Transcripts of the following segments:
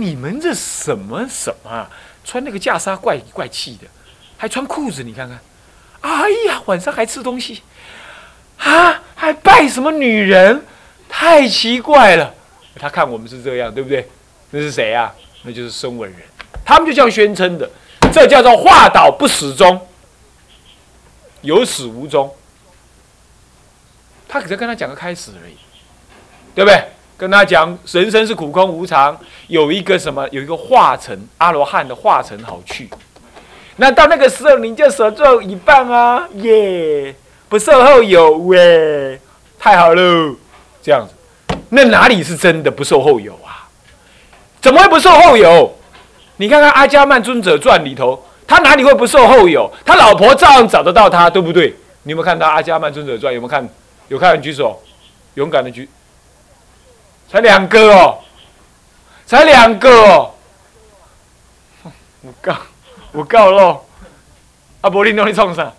你们这什么什么啊？穿那个袈裟怪怪气的，还穿裤子，你看看。哎呀，晚上还吃东西，啊，还拜什么女人？太奇怪了。他看我们是这样，对不对？那是谁呀？那就是声闻人。他们就这样宣称的，这叫做化导不始终，有始无终。他只是跟他讲个开始而已，对不对？跟他讲人生是苦空无常，有一个什么？有一个化成阿罗汉的化成好去。那到那个时候，你就舍做一半啊，耶！不受后有喂，太好了，这样子。那哪里是真的不受后有啊？怎么会不受后有？你看看《阿伽曼尊者传》里头，他哪里会不受后有？他老婆照样找得到他，对不对？你有没有看到《阿伽曼尊者传》？有没有看？有看举手，勇敢的举。才两个哦，才两个哦。我告，我告喽。阿伯利诺，你冲上？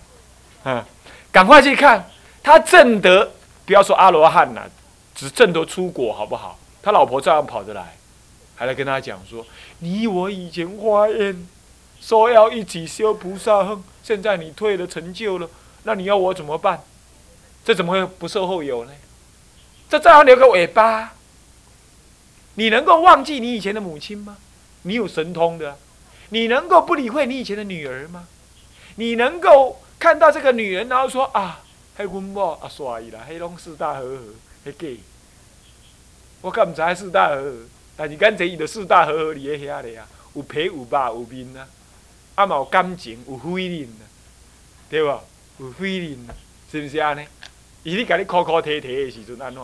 嗯，赶快去看，他正得，不要说阿罗汉呐。只挣得出国好不好？他老婆照样跑着来，还来跟他讲说：“你我以前花愿说要一起修菩萨恨，现在你退了成就了，那你要我怎么办？这怎么会不受后有呢？这照样留个尾巴。你能够忘记你以前的母亲吗？你有神通的，你能够不理会你以前的女儿吗？你能够看到这个女人，然后说啊，黑阮某啊，衰啦，黑龙四大和合，黑给。我敢唔知四大和合，但是刚才伊就四大和合里喺遐咧啊，有皮有肉有面啊，啊嘛有感情有慧灵啊，对无？有慧灵啊，是不是安尼？伊咧甲你哭哭啼啼的时阵安怎？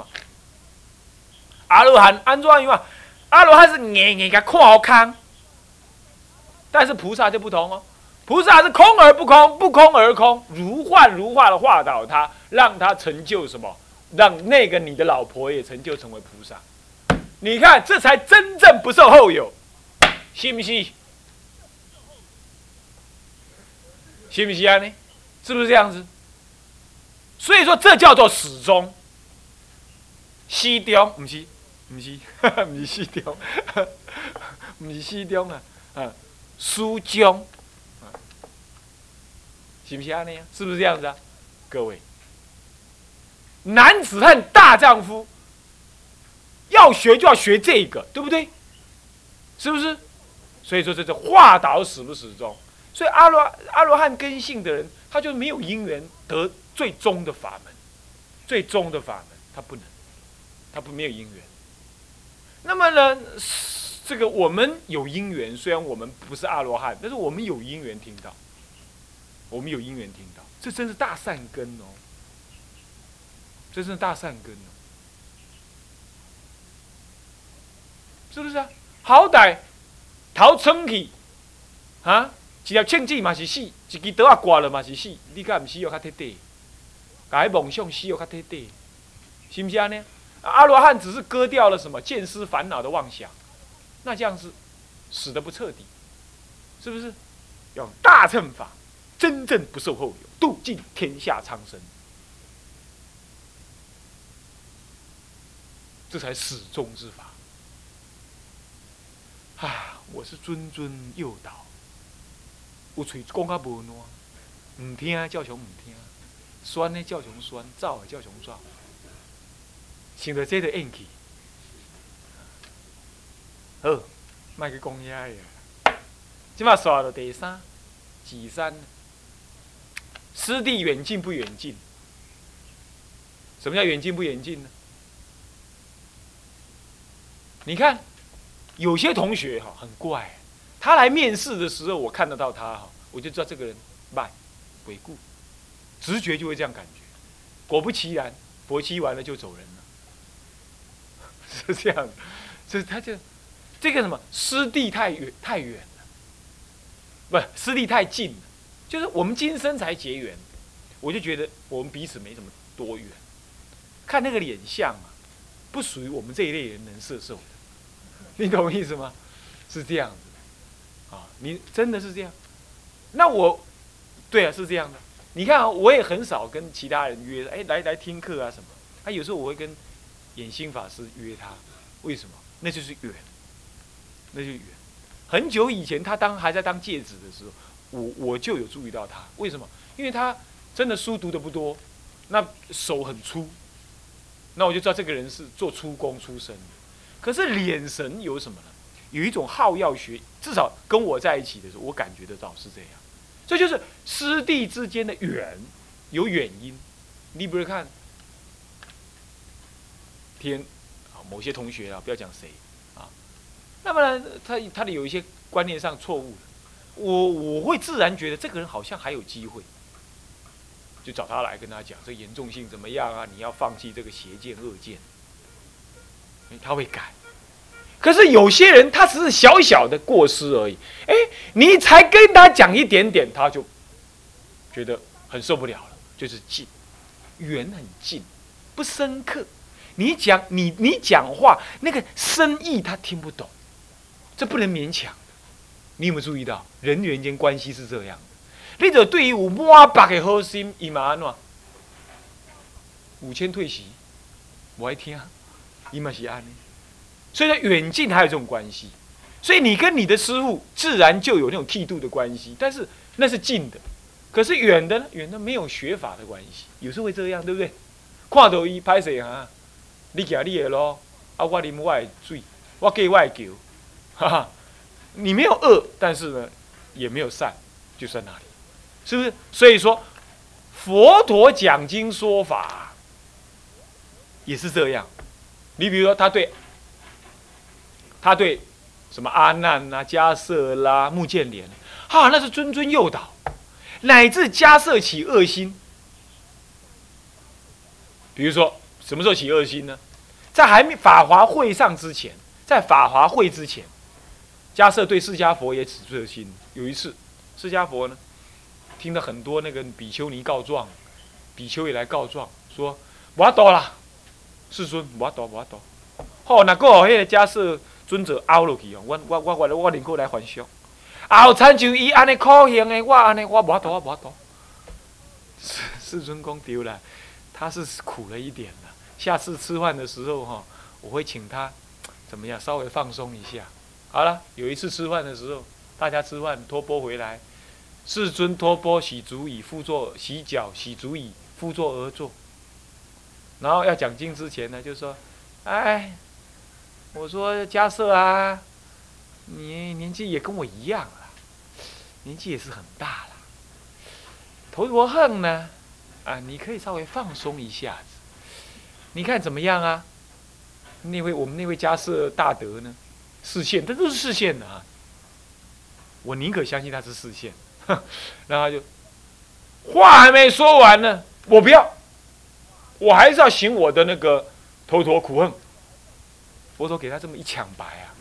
阿罗汉安怎样啊？阿罗汉是硬硬甲看好康，但是菩萨就不同哦，菩萨是空而不空，不空而空，如幻如化的化导他，让他成就什么？让那个你的老婆也成就成为菩萨，你看这才真正不受后有，信不信？信不信啊？呢？是不是这样子？所以说这叫做始终。西中不是，不是，不是西中，不是西中啊，啊，书中，信不信啊？是不是这样子啊？各位。男子汉大丈夫，要学就要学这个，对不对？是不是？所以说这是化导始不始终。所以阿罗阿罗汉根性的人，他就没有因缘得最终的法门，最终的法门他不能，他不没有因缘。那么呢，这个我们有因缘，虽然我们不是阿罗汉，但是我们有因缘听到，我们有因缘听到，这真是大善根哦。这是大善根哦，是不是啊？好歹逃生去啊，一条庆子嘛是死，一支刀啊挂了嘛是死，你敢唔死要较贴地？改梦想死要较贴地，是不是啊？呢？阿罗汉只是割掉了什么见思烦恼的妄想，那这样是死的不彻底，是不是？用大乘法，真正不受后有，度尽天下苍生。这才始终之法啊！我是谆谆诱导，有嘴讲啊无烂，唔听叫穷唔听，酸呢叫穷酸，燥叫穷燥，想到这个硬气，好，卖去讲遐呀。今嘛刷到第三、几三，师弟远近不远近？什么叫远近不远近呢？你看，有些同学哈很怪，他来面试的时候，我看得到他哈，我就知道这个人慢、鬼故，直觉就会这样感觉。果不其然，佛七完了就走人了，是这样。所以他就这个什么师弟太远太远了，不师弟太近了，就是我们今生才结缘，我就觉得我们彼此没什么多远。看那个脸相啊，不属于我们这一类人能摄受。你懂我意思吗？是这样子，啊，你真的是这样？那我，对啊，是这样的。你看啊，我也很少跟其他人约，哎，来来听课啊什么。他有时候我会跟演心法师约他，为什么？那就是缘，那就远。很久以前，他当还在当戒指的时候，我我就有注意到他。为什么？因为他真的书读的不多，那手很粗，那我就知道这个人是做粗工出身的。可是脸神有什么呢？有一种好药学，至少跟我在一起的时候，我感觉得到是这样。这就是师弟之间的远，有远因。你比如看，天，啊，某些同学啊，不要讲谁，啊，那么呢，他他的有一些观念上错误我我会自然觉得这个人好像还有机会，就找他来跟他讲这严重性怎么样啊？你要放弃这个邪见恶见，他会改。可是有些人他只是小小的过失而已，哎，你才跟他讲一点点，他就觉得很受不了了，就是近，缘很近，不深刻。你讲你你讲话那个深意他听不懂，这不能勉强。你有没有注意到人与人间关系是这样的？你者对于有满百的好心，伊嘛安怎？五千退席，我爱听，伊嘛是安尼。所以说远近还有这种关系，所以你跟你的师傅自然就有那种剃度的关系，但是那是近的，可是远的呢？远的没有学法的关系，有时候会这样，对不对？看到伊拍谁啊？你行你的咯，啊我啉我的水，我给外求，哈哈，你没有恶，但是呢也没有善，就在那里，是不是？所以说佛陀讲经说法也是这样，你比如说他对。他对什么阿难呐、迦舍啦、穆建连，哈，那是谆谆诱导，乃至迦舍起恶心。比如说，什么时候起恶心呢？在还没法华会上之前，在法华会之前，迦舍对释迦佛也起恶心。有一次，释迦佛呢，听到很多那个比丘尼告状，比丘也来告状，说我多了，世尊我多我多。好，那个迄个迦舍。尊者凹落去哦，我我我我我宁可来还俗，后参就伊安尼苦行的，我安尼我无法度，我无法度。世世尊公丢了，他是苦了一点了。下次吃饭的时候哈，我会请他怎么样，稍微放松一下。好了，有一次吃饭的时候，大家吃饭托钵回来，世尊托钵洗足以复坐，洗脚洗足以复坐而坐。然后要讲经之前呢，就说，哎。我说迦瑟啊，你年纪也跟我一样了，年纪也是很大了。头陀恨呢，啊，你可以稍微放松一下子，你看怎么样啊？那位我们那位迦瑟大德呢，视线，他都是视线的啊。我宁可相信他是视线，然后就话还没说完呢，我不要，我还是要行我的那个头陀苦恨。佛陀给他这么一抢白啊，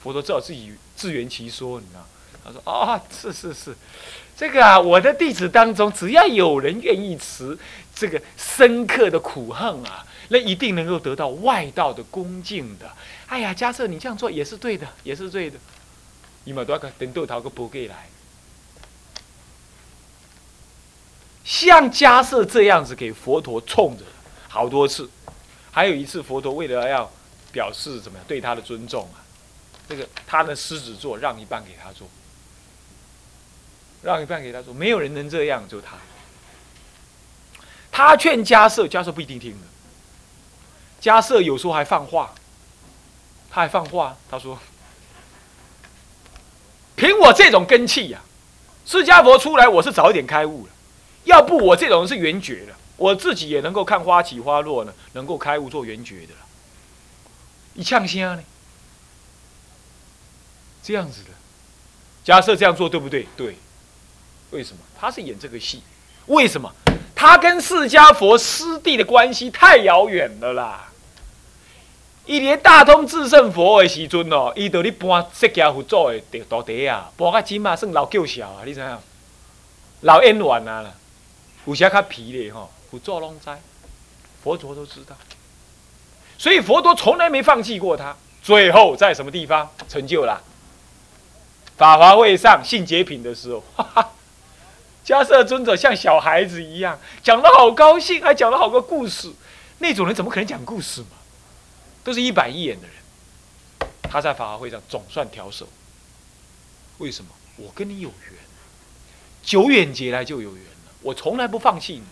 佛陀只好自己自圆其说，你知道？他说：“啊，是是是，这个啊，我的弟子当中，只要有人愿意持这个深刻的苦恨啊，那一定能够得到外道的恭敬的。哎呀，假设你这样做也是对的，也是对的。你们多个等豆桃个不给来，像迦瑟这样子给佛陀冲着好多次，还有一次佛陀为了要。”表示怎么样对他的尊重啊？这个他的狮子座让一半给他做，让一半给他做，没有人能这样，就他。他劝迦瑟，迦瑟不一定听的。迦瑟有时候还放话，他还放话，他说：“凭我这种根气呀，释迦佛出来，我是早一点开悟了。要不我这种人是圆觉的，我自己也能够看花起花落呢，能够开悟做圆觉的了。”一呛声呢？这样子的，假设这样做对不对？对。为什么？他是演这个戏。为什么？他跟释迦佛师弟的关系太遥远了啦。伊连大通智胜佛的时阵哦，伊到你搬释迦佛做的大地啊，搬到今嘛算老旧小啊，你知影？老冤枉啊啦，有些较皮的吼，佛祖拢知，佛陀都知道。所以佛陀从来没放弃过他，最后在什么地方成就了？法华会上信解品的时候，哈哈，迦摄尊者像小孩子一样讲的好高兴，还讲了好个故事。那种人怎么可能讲故事嘛？都是一板一眼的人。他在法华会上总算调手。为什么？我跟你有缘，久远劫来就有缘了，我从来不放弃你。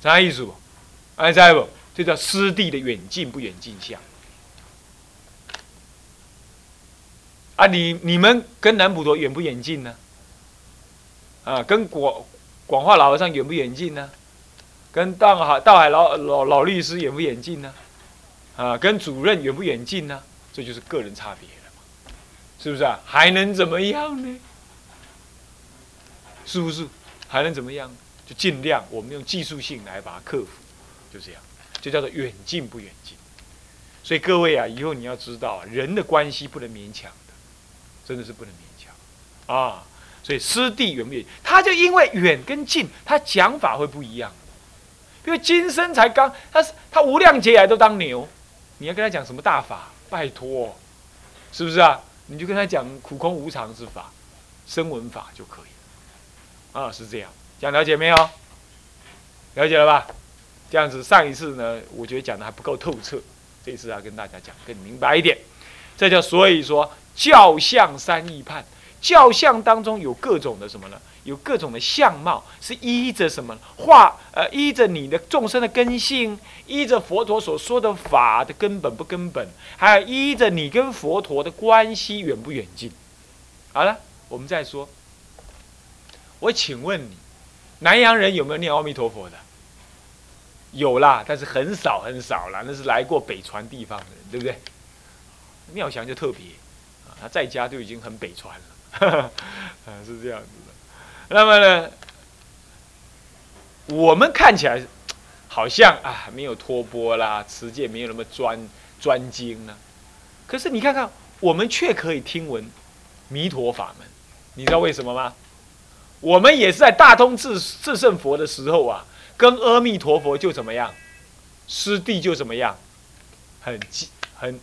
啥意思不？哎，在不？这叫师弟的远近不远近相。啊，你你们跟南普陀远不远近呢？啊，跟广广化老和尚远不远近呢？跟道海道海老老老律师远不远近呢？啊，跟主任远不远近呢？这就是个人差别了嘛，是不是啊？还能怎么样呢？是不是？还能怎么样？就尽量我们用技术性来把它克服，就这样，就叫做远近不远近。所以各位啊，以后你要知道，人的关系不能勉强的，真的是不能勉强啊。所以师弟远不远？他就因为远跟近，他讲法会不一样。因为今生才刚，他是他无量劫来都当牛，你要跟他讲什么大法？拜托，是不是啊？你就跟他讲苦空无常之法、声闻法就可以了。啊，是这样。讲了解没有？了解了吧？这样子，上一次呢，我觉得讲的还不够透彻，这次要跟大家讲更明白一点。这叫所以说教相三义判，教相当中有各种的什么呢？有各种的相貌，是依着什么化？呃，依着你的众生的根性，依着佛陀所说的法的根本不根本，还有依着你跟佛陀的关系远不远近。好了，我们再说。我请问你。南洋人有没有念阿弥陀佛的？有啦，但是很少很少啦。那是来过北传地方的人，对不对？妙祥就特别啊，他在家就已经很北传了，是这样子的。那么呢，我们看起来好像啊，没有托钵啦，持戒没有那么专专精呢。可是你看看，我们却可以听闻弥陀法门，你知道为什么吗？我们也是在大通智智胜佛的时候啊，跟阿弥陀佛就怎么样，师弟就怎么样，很很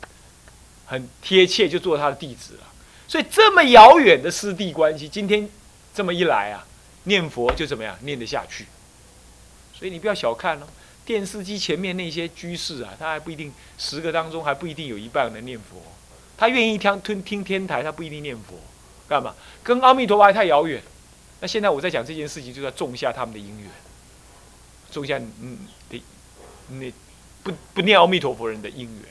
很贴切，就做他的弟子了。所以这么遥远的师弟关系，今天这么一来啊，念佛就怎么样，念得下去。所以你不要小看哦，电视机前面那些居士啊，他还不一定十个当中还不一定有一半能念佛。他愿意听听听天台，他不一定念佛，干嘛？跟阿弥陀佛还太遥远。那现在我在讲这件事情，就在种下他们的因缘，种下嗯的那不不念阿弥陀佛人的因缘，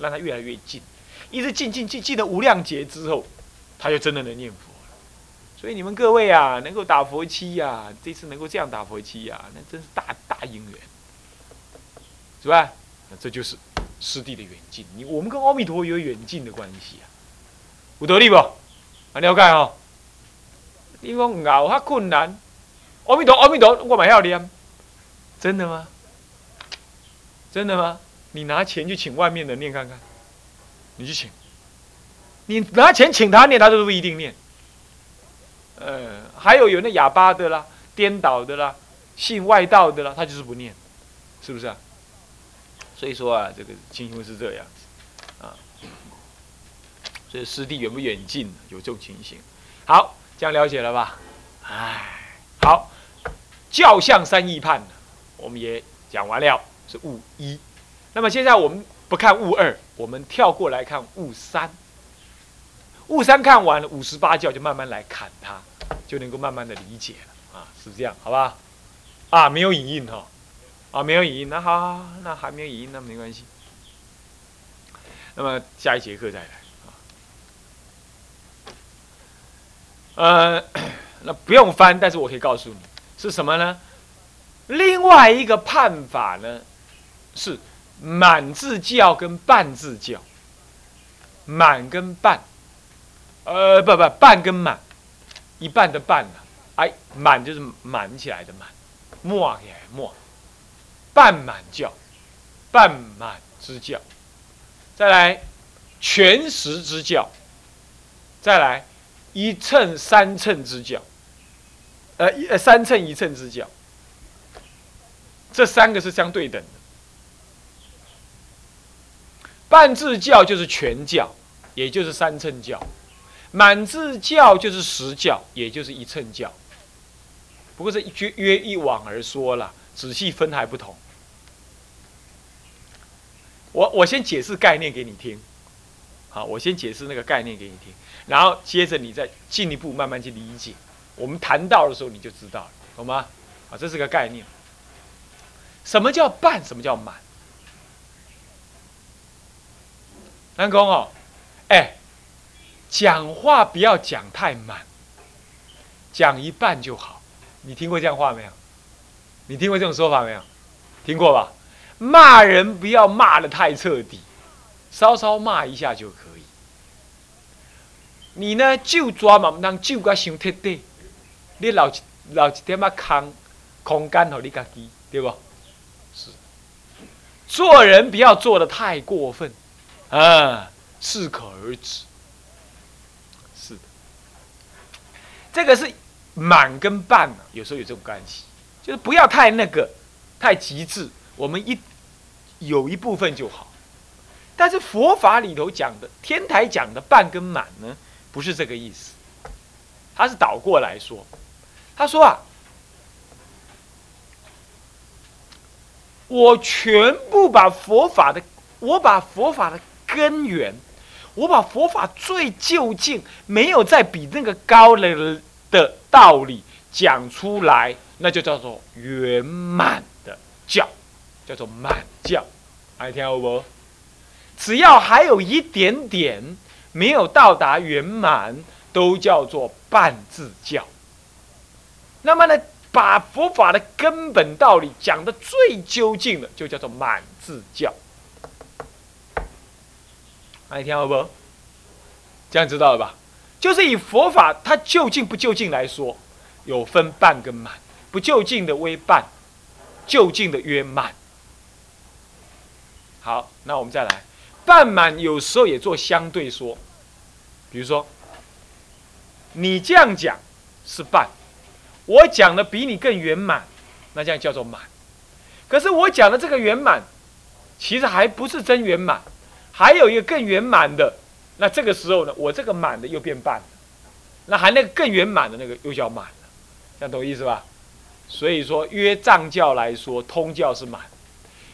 让他越来越近，一直近近近近的无量劫之后，他就真的能念佛了。所以你们各位啊，能够打佛七呀，这次能够这样打佛七呀，那真是大大因缘，是吧？那这就是师弟的远近，你我们跟阿弥陀佛有远近的关系啊，有得力不？啊，了解哦。你讲熬较困难，阿弥陀阿弥陀，我蛮要念，真的吗？真的吗？你拿钱去请外面的念看看，你去请，你拿钱请他念，他都不一定念。呃，还有有那哑巴的啦，颠倒的啦，信外道的啦，他就是不念，是不是啊？所以说啊，这个情形是这样子啊。所以师弟远不远近，有这种情形。好。这样了解了吧？哎，好，教相三义判我们也讲完了，是物一。那么现在我们不看物二，我们跳过来看物三。物三看完了，五十八教就慢慢来砍它，就能够慢慢的理解了啊，是这样，好吧？啊，没有影印哈，啊，没有影印，那好，那还没有影印，那没关系。那么下一节课再来啊。呃，那不用翻，但是我可以告诉你是什么呢？另外一个判法呢，是满字教跟半字教，满跟半，呃，不不，半跟满，一半的半呢，哎，满就是满起来的满，末起来末，半满教，半满之教，再来全实之教，再来。一称三称之教，呃，一呃三称一称之教，这三个是相对等的。半字教就是全教，也就是三乘教；满字教就是实教，也就是一称教。不过是约约一往而说了，仔细分还不同。我我先解释概念给你听。好，我先解释那个概念给你听，然后接着你再进一步慢慢去理解。我们谈到的时候你就知道了，懂吗？啊，这是个概念。什么叫半？什么叫满？南公哦，哎，讲话不要讲太满，讲一半就好。你听过这样话没有？你听过这种说法没有？听过吧？骂人不要骂的太彻底，稍稍骂一下就可以。你呢，就抓嘛，唔当就个伤贴地，你留一留一点仔空空间给你家己，对不？是。做人不要做的太过分，啊，适可而止。是的。这个是满跟半啊，有时候有这种关系，就是不要太那个，太极致。我们一有一部分就好，但是佛法里头讲的天台讲的半跟满呢，不是这个意思，他是倒过来说，他说啊，我全部把佛法的，我把佛法的根源，我把佛法最究竟没有再比那个高了的道理讲出来，那就叫做圆满的教。叫做满教，爱听有无？只要还有一点点没有到达圆满，都叫做半自教。那么呢，把佛法的根本道理讲的最究竟的，就叫做满自教。爱听好不？这样知道了吧？就是以佛法它究竟不究竟来说，有分半跟满，不究竟的为半，究竟的曰满。好，那我们再来，半满有时候也做相对说，比如说，你这样讲是半，我讲的比你更圆满，那这样叫做满。可是我讲的这个圆满，其实还不是真圆满，还有一个更圆满的，那这个时候呢，我这个满的又变半了，那还那个更圆满的那个又叫满了，这样懂意思吧？所以说，约藏教来说，通教是满。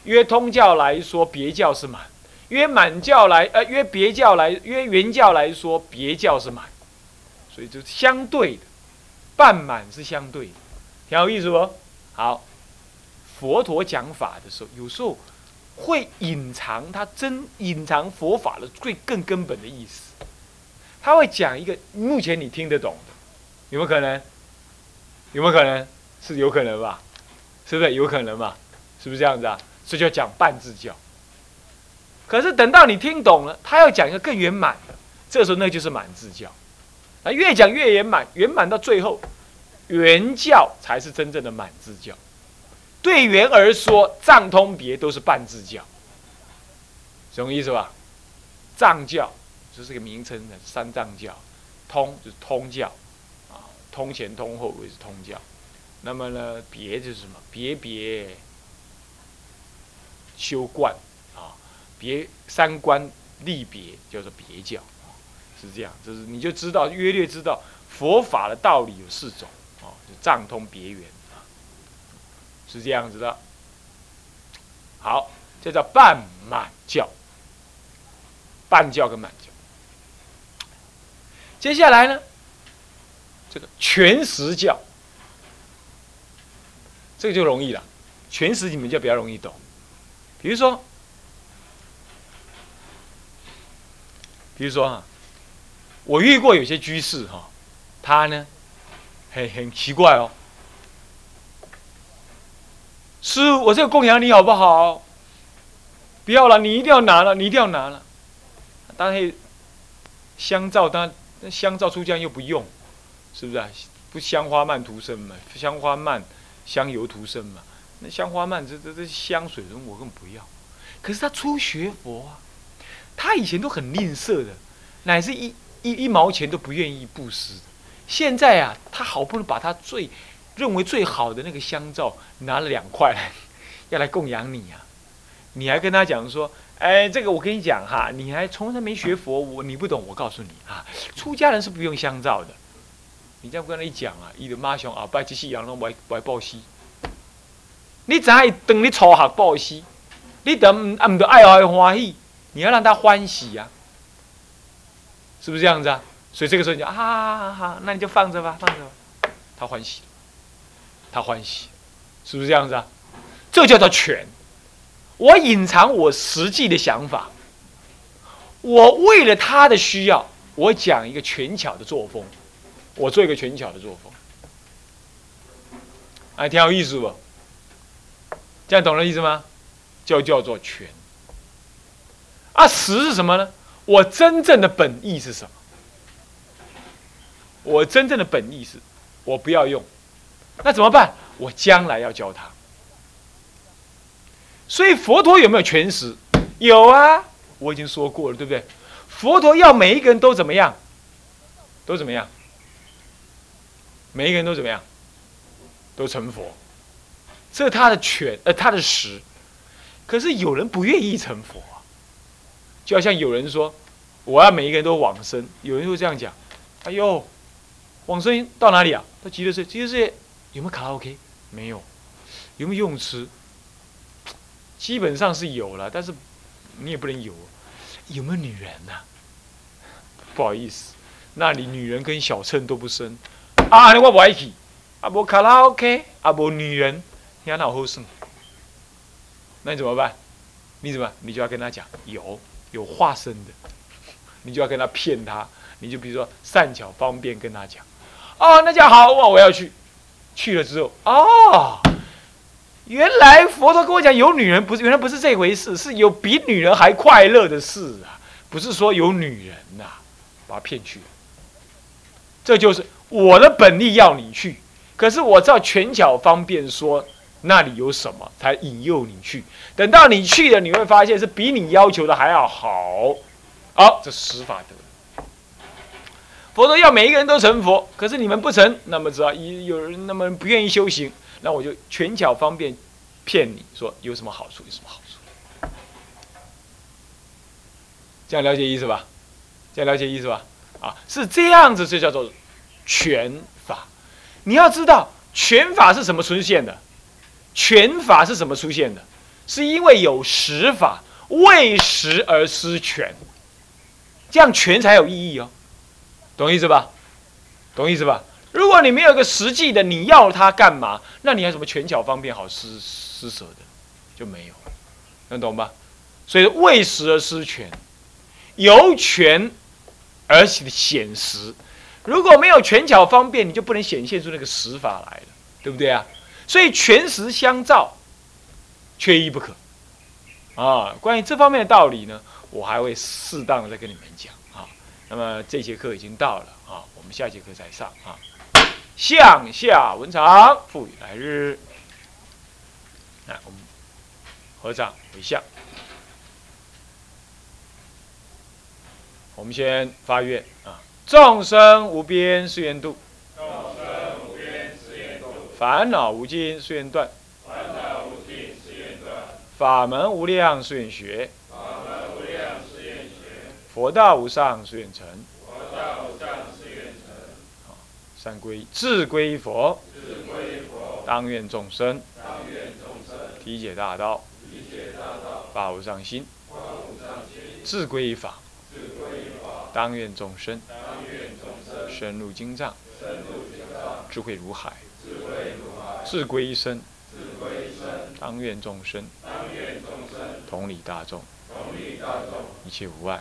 约通教来说，别教是满；约满教来，呃，约别教来，约原教来说，别教是满。所以就是相对的，半满是相对的，挺有意思不？好，佛陀讲法的时候，有时候会隐藏他真隐藏佛法的最更根本的意思。他会讲一个目前你听得懂的，有没有可能？有没有可能？是有可能吧？是不是有可能吧？是不是这样子啊？这就要讲半字教，可是等到你听懂了，他要讲一个更圆满的，这时候那就是满字教。啊，越讲越圆满，圆满到最后，圆教才是真正的满字教。对圆而说，藏通别都是半字教，什么意思吧？藏教就是个名称的三藏教，通就是通教，啊，通前通后为是通教。那么呢，别就是什么？别别。修观啊，别三观立别叫做别教，是这样，就是你就知道约略知道佛法的道理有四种啊，就藏通别圆，是这样子的。好，这叫半满教，半教跟满教。接下来呢，这个全实教，这个就容易了，全实你们就比较容易懂。比如说，比如说哈，我遇过有些居士哈，他呢，很很奇怪哦。师，我这个供养你好不好？不要了，你一定要拿了，你一定要拿了。当然，香皂，当然香皂出家又不用，是不是啊？不香花曼涂身嘛，香花曼香油涂身嘛。那香花曼这这这香水，我根本不要。可是他初学佛啊，他以前都很吝啬的，乃至一一一毛钱都不愿意布施。现在啊，他好不容易把他最认为最好的那个香皂拿了两块来，要来供养你啊！你还跟他讲说：“哎，这个我跟你讲哈，你还从来没学佛，我你不懂。我告诉你啊，出家人是不用香皂的。你这样跟他一讲啊，伊的妈熊啊，拜这些羊肉外外报喜。”你怎会等你初学报喜？你等啊，唔得爱爱欢喜，你要让他欢喜呀。是不是这样子啊？所以这个时候你就啊，好好，那你就放着吧，放着吧。他欢喜，他欢喜，是不是这样子啊？这叫做权。我隐藏我实际的想法，我为了他的需要，我讲一个权巧的作风，我做一个权巧的作风，哎，挺有意思不？这样懂了意思吗？就叫做权。啊，实是什么呢？我真正的本意是什么？我真正的本意是，我不要用，那怎么办？我将来要教他。所以佛陀有没有全实？有啊，我已经说过了，对不对？佛陀要每一个人都怎么样？都怎么样？每一个人都怎么样？都成佛，这是他的权，呃，他的实。可是有人不愿意成佛啊，就好像有人说，我要每一个人都往生，有人会这样讲，哎呦。往生到哪里啊？到极乐世界。极乐世界有没有卡拉 OK？没有。有没有游泳池？基本上是有了，但是你也不能有。有没有女人呢？不好意思，那里女人跟小乘都不生。啊，我不爱去。啊，无卡拉 OK，啊，无女人，你看哪好生？那你怎么办？你怎么？你就要跟他讲，有有化身的，你就要跟他骗他。你就比如说善巧方便跟他讲。哦，那叫好我！我要去，去了之后，哦，原来佛陀跟我讲有女人，不是原来不是这回事，是有比女人还快乐的事啊！不是说有女人呐，把他骗去了。这就是我的本意要你去，可是我知道权巧方便说那里有什么，才引诱你去。等到你去了，你会发现是比你要求的还要好。好，这十法得。佛陀要每一个人都成佛，可是你们不成，那么只要有有人那么不愿意修行，那我就权巧方便骗你说有什么好处，有什么好处。这样了解意思吧？这样了解意思吧？啊，是这样子，这叫做权法。你要知道，权法是什么出现的？权法是什么出现的？是因为有实法，为实而失权，这样权才有意义哦。懂意思吧？懂意思吧？如果你没有一个实际的，你要它干嘛？那你还什么权巧方便好施施舍的，就没有，能懂吧？所以为实而失权，由权而显实。如果没有权巧方便，你就不能显现出那个实法来了，对不对啊？所以权实相照，缺一不可。啊，关于这方面的道理呢，我还会适当的再跟你们讲。那么这节课已经到了啊，我们下节课再上啊。向下文长，赋予来日。来，我们合掌回向。我们先发愿啊：众生无边誓愿度，众生无边誓愿度；烦恼无尽誓愿断，烦恼无尽誓愿断；法门无量誓愿学。佛道无上誓愿成，佛道无上誓愿成。好，三归自归佛，自归佛。当愿众生，当愿众生。体解大道，体解大道。发无上心，发无上心。自归法，自归法。当愿众生，当愿众生。深入经藏，深入经藏。智慧如海，智慧如海。自归身，自归身。当愿众生，当愿众生。同理大众，同理大众。一切无碍。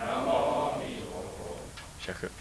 下课。